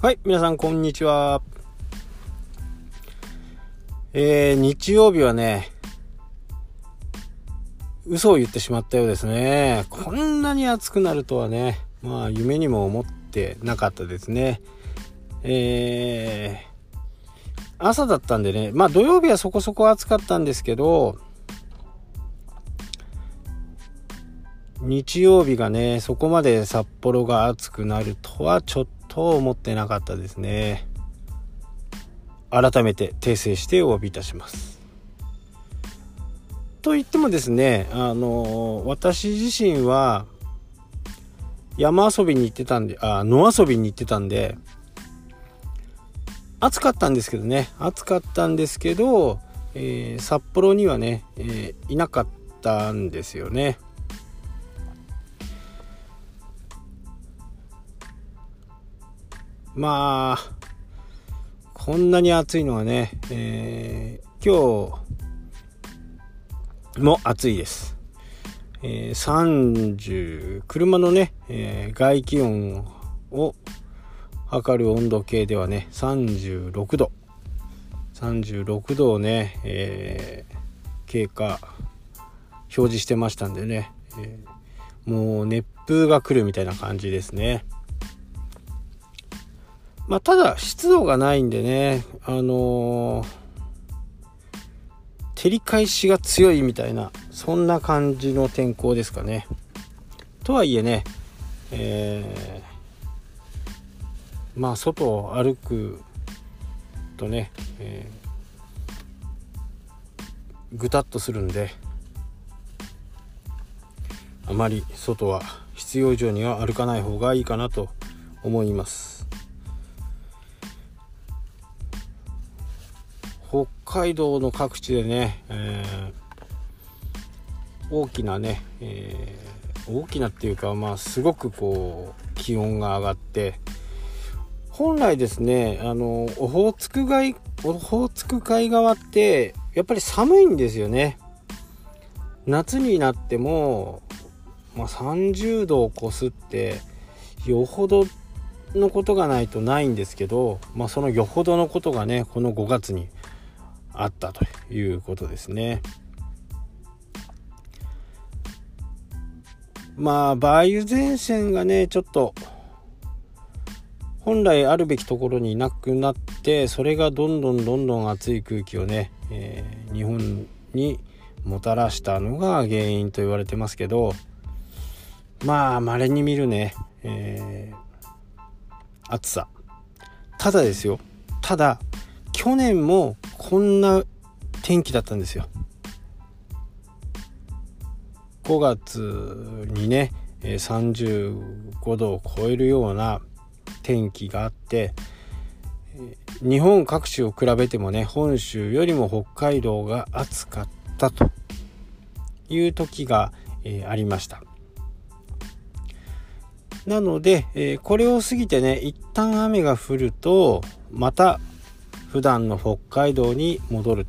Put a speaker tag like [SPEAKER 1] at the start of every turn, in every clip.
[SPEAKER 1] はい、皆さんこんにちは。えー、日曜日はね、嘘を言ってしまったようですね。こんなに暑くなるとはね、まあ夢にも思ってなかったですね。えー、朝だったんでね、まあ土曜日はそこそこ暑かったんですけど、日曜日がね、そこまで札幌が暑くなるとはちょっと思ってなかったですね。改めて訂正してお詫びいたします。と言ってもですね、あの、私自身は山遊びに行ってたんで、あ、野遊びに行ってたんで、暑かったんですけどね、暑かったんですけど、えー、札幌にはね、えー、いなかったんですよね。まあ、こんなに暑いのはね、えー、今日も暑いです。えー、30、車のね、えー、外気温を測る温度計ではね、36度。36度をね、え、経過表示してましたんでね、え、もう熱風が来るみたいな感じですね。まあ、ただ湿度がないんでね、あのー、照り返しが強いみたいな、そんな感じの天候ですかね。とはいえね、えー、まあ、外を歩くとね、えー、ぐたっとするんで、あまり外は必要以上には歩かない方がいいかなと思います。北海道の各地でね、えー、大きなね、えー、大きなっていうかまあすごくこう気温が上がって本来ですねあのオホーツク海オホーツク海側ってやっぱり寒いんですよね。夏になっても、まあ、30度を超すってよほどのことがないとないんですけど、まあ、そのよほどのことがねこの5月にあったということですね。まあ梅雨前線がねちょっと本来あるべきところにいなくなってそれがどんどんどんどん暑い空気をね、えー、日本にもたらしたのが原因と言われてますけどまあ稀に見るね、えー、暑さただですよただ去年もこんな天気だったんですよ。5月にね35度を超えるような天気があって日本各地を比べてもね本州よりも北海道が暑かったという時が、えー、ありました。なので、えー、これを過ぎてね一旦雨が降るとまた普段の北海道に戻る。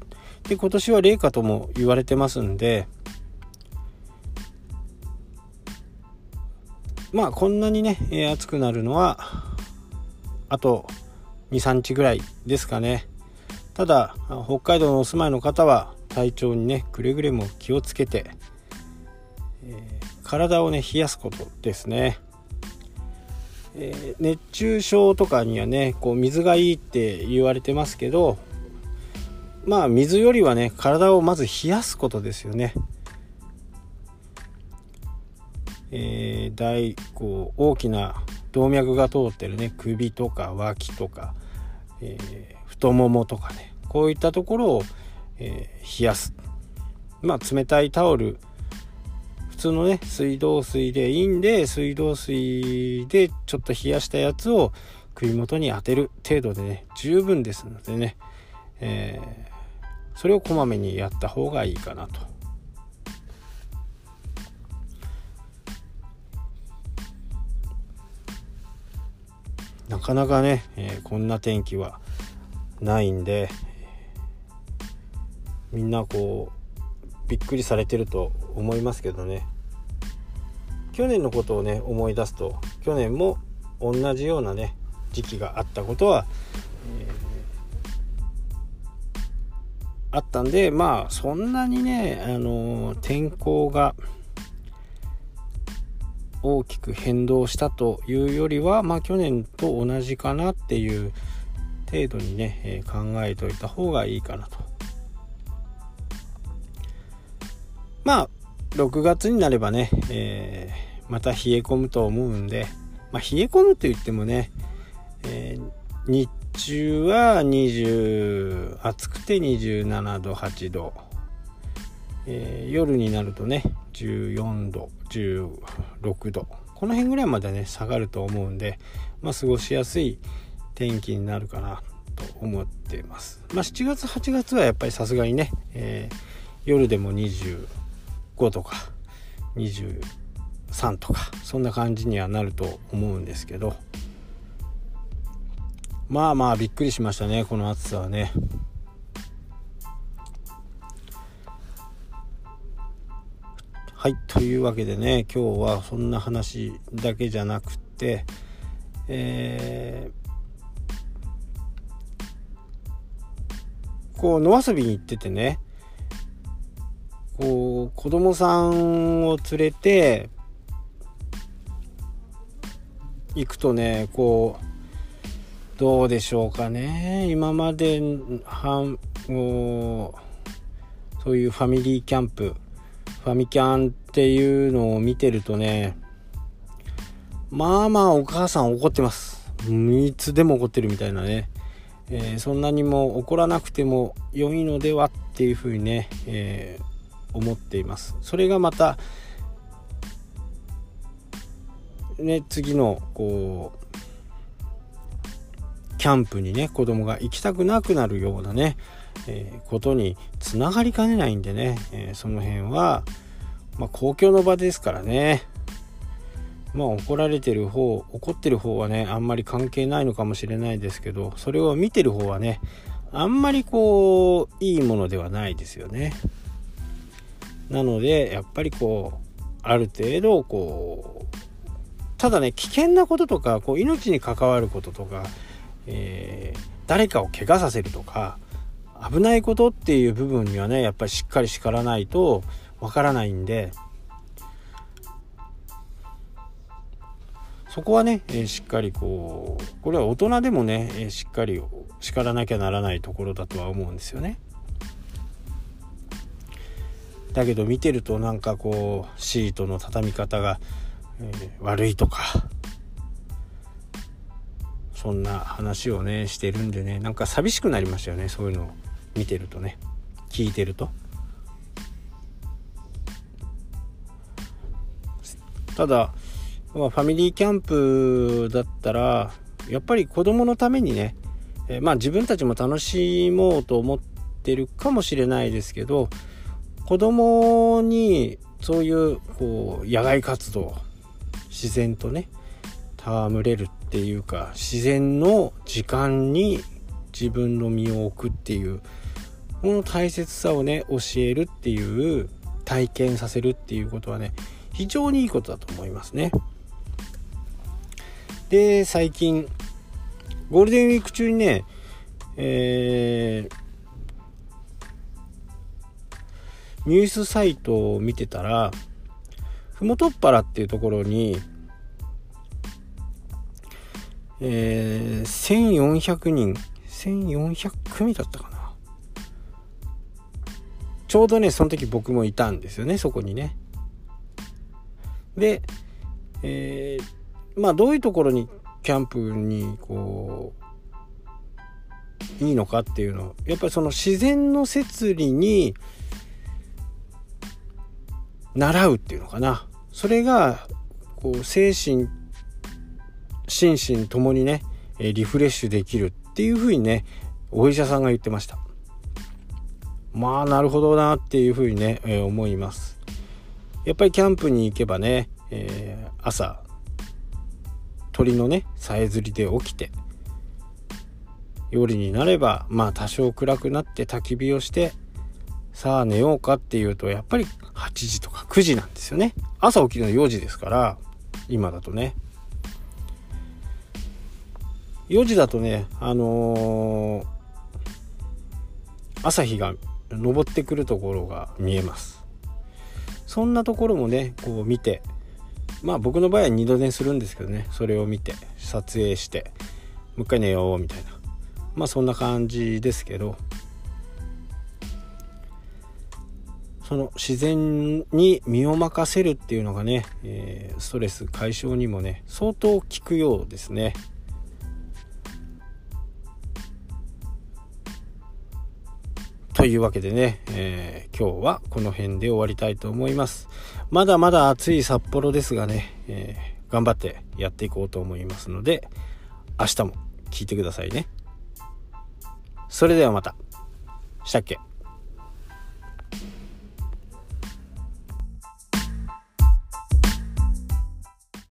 [SPEAKER 1] で今年は冷夏とも言われてますんでまあこんなにね、えー、暑くなるのはあと23日ぐらいですかね。ただ北海道のお住まいの方は体調にねくれぐれも気をつけて、えー、体をね冷やすことですね。え、熱中症とかにはねこう水がいいって言われてますけどまあ水よりはね体をまず冷やすことですよね。えー、大こう大きな動脈が通ってるね首とか脇とか、えー、太ももとかねこういったところを、えー、冷やすまあ冷たいタオル通のね水道水でいいんで水道水でちょっと冷やしたやつを首元に当てる程度でね十分ですのでね、えー、それをこまめにやった方がいいかなと。なかなかね、えー、こんな天気はないんでみんなこうびっくりされてると思いますけどね去年のことをね思い出すと去年も同じようなね時期があったことは、えー、あったんでまあそんなにね、あの天候が大きく変動したというよりは、まあ、去年と同じかなっていう程度にね、えー、考えておいた方がいいかなと。まあ6月になればね、えー、また冷え込むと思うんで、まあ、冷え込むと言ってもね、えー、日中は20暑くて27度8度、えー、夜になるとね14度16度この辺ぐらいまでね下がると思うんで、まあ、過ごしやすい天気になるかなと思っています。まあ、7月8月はやっぱりさすがにね、えー、夜でも25とか3とかそんな感じにはなると思うんですけどまあまあびっくりしましたねこの暑さはね。はいというわけでね今日はそんな話だけじゃなくてえー、こう野遊びに行っててねこう子供さんを連れて行くとねこうどうでしょうかね今まではそういうファミリーキャンプファミキャンっていうのを見てるとね、まあまあお母さん怒ってます。いつでも怒ってるみたいなね。えー、そんなにも怒らなくても良いのではっていうふうにね、えー、思っています。それがまた、ね、次のこうキャンプにね子供が行きたくなくなるようなねえー、ことにつながりかねないんでね、えー、その辺は、まあ、公共の場ですからね。まあ怒られてる方怒ってる方はねあんまり関係ないのかもしれないですけどそれを見てる方はねあんまりこういいものではないですよね。なのでやっぱりこうある程度こうただね危険なこととかこう命に関わることとか、えー、誰かを怪我させるとか危ないことっていう部分にはねやっぱりしっかり叱らないとわからないんでそこはね、えー、しっかりこうこれは大人でもね、えー、しっかり叱らなきゃならないところだとは思うんですよね。だけど見てるとなんかこうシートの畳み方が、えー、悪いとかそんな話をねしてるんでねなんか寂しくなりましたよねそういうのを見てるとね。聞いてると。ただ、まあ、ファミリーキャンプだったらやっぱり子供のためにね、えー、まあ自分たちも楽しもうと思ってるかもしれないですけど子供にそういうこう野外活動自然とね戯れるっていうか自然の時間に自分の身を置くっていうこの大切さをね教えるっていう体験させるっていうことはね非常にいいことだと思いますね。で最近ゴールデンウィーク中にねえー、ニュースサイトを見てたらふもとっぱらっていうところにえー、1400人1400組だったかなちょうどねその時僕もいたんですよねそこにね。で、えー、まあどういうところにキャンプにこういいのかっていうのやっぱりその自然の摂理に習うっていうのかなそれがこう精神心身ともにねリフレッシュできるっていうふうにねお医者さんが言ってました。まあなるほどなっていうふうにね、えー、思います。やっぱりキャンプに行けばね、えー、朝鳥のねさえずりで起きて夜になればまあ多少暗くなって焚き火をしてさあ寝ようかっていうとやっぱり8時とか9時なんですよね。朝起きるの4時ですから今だとね。4時だとねあのー、朝日が昇ってくるところが見えます。そんなところもねこう見てまあ僕の場合は二度寝するんですけどねそれを見て撮影してもう一回寝ようみたいな。まあそんな感じですけどその自然に身を任せるっていうのがね、えー、ストレス解消にもね相当効くようですね。というわけでね、えー、今日はこの辺で終わりたいと思います。まだまだ暑い札幌ですがね、えー、頑張ってやっていこうと思いますので、明日も聞いてくださいね。それではまた。したっけ？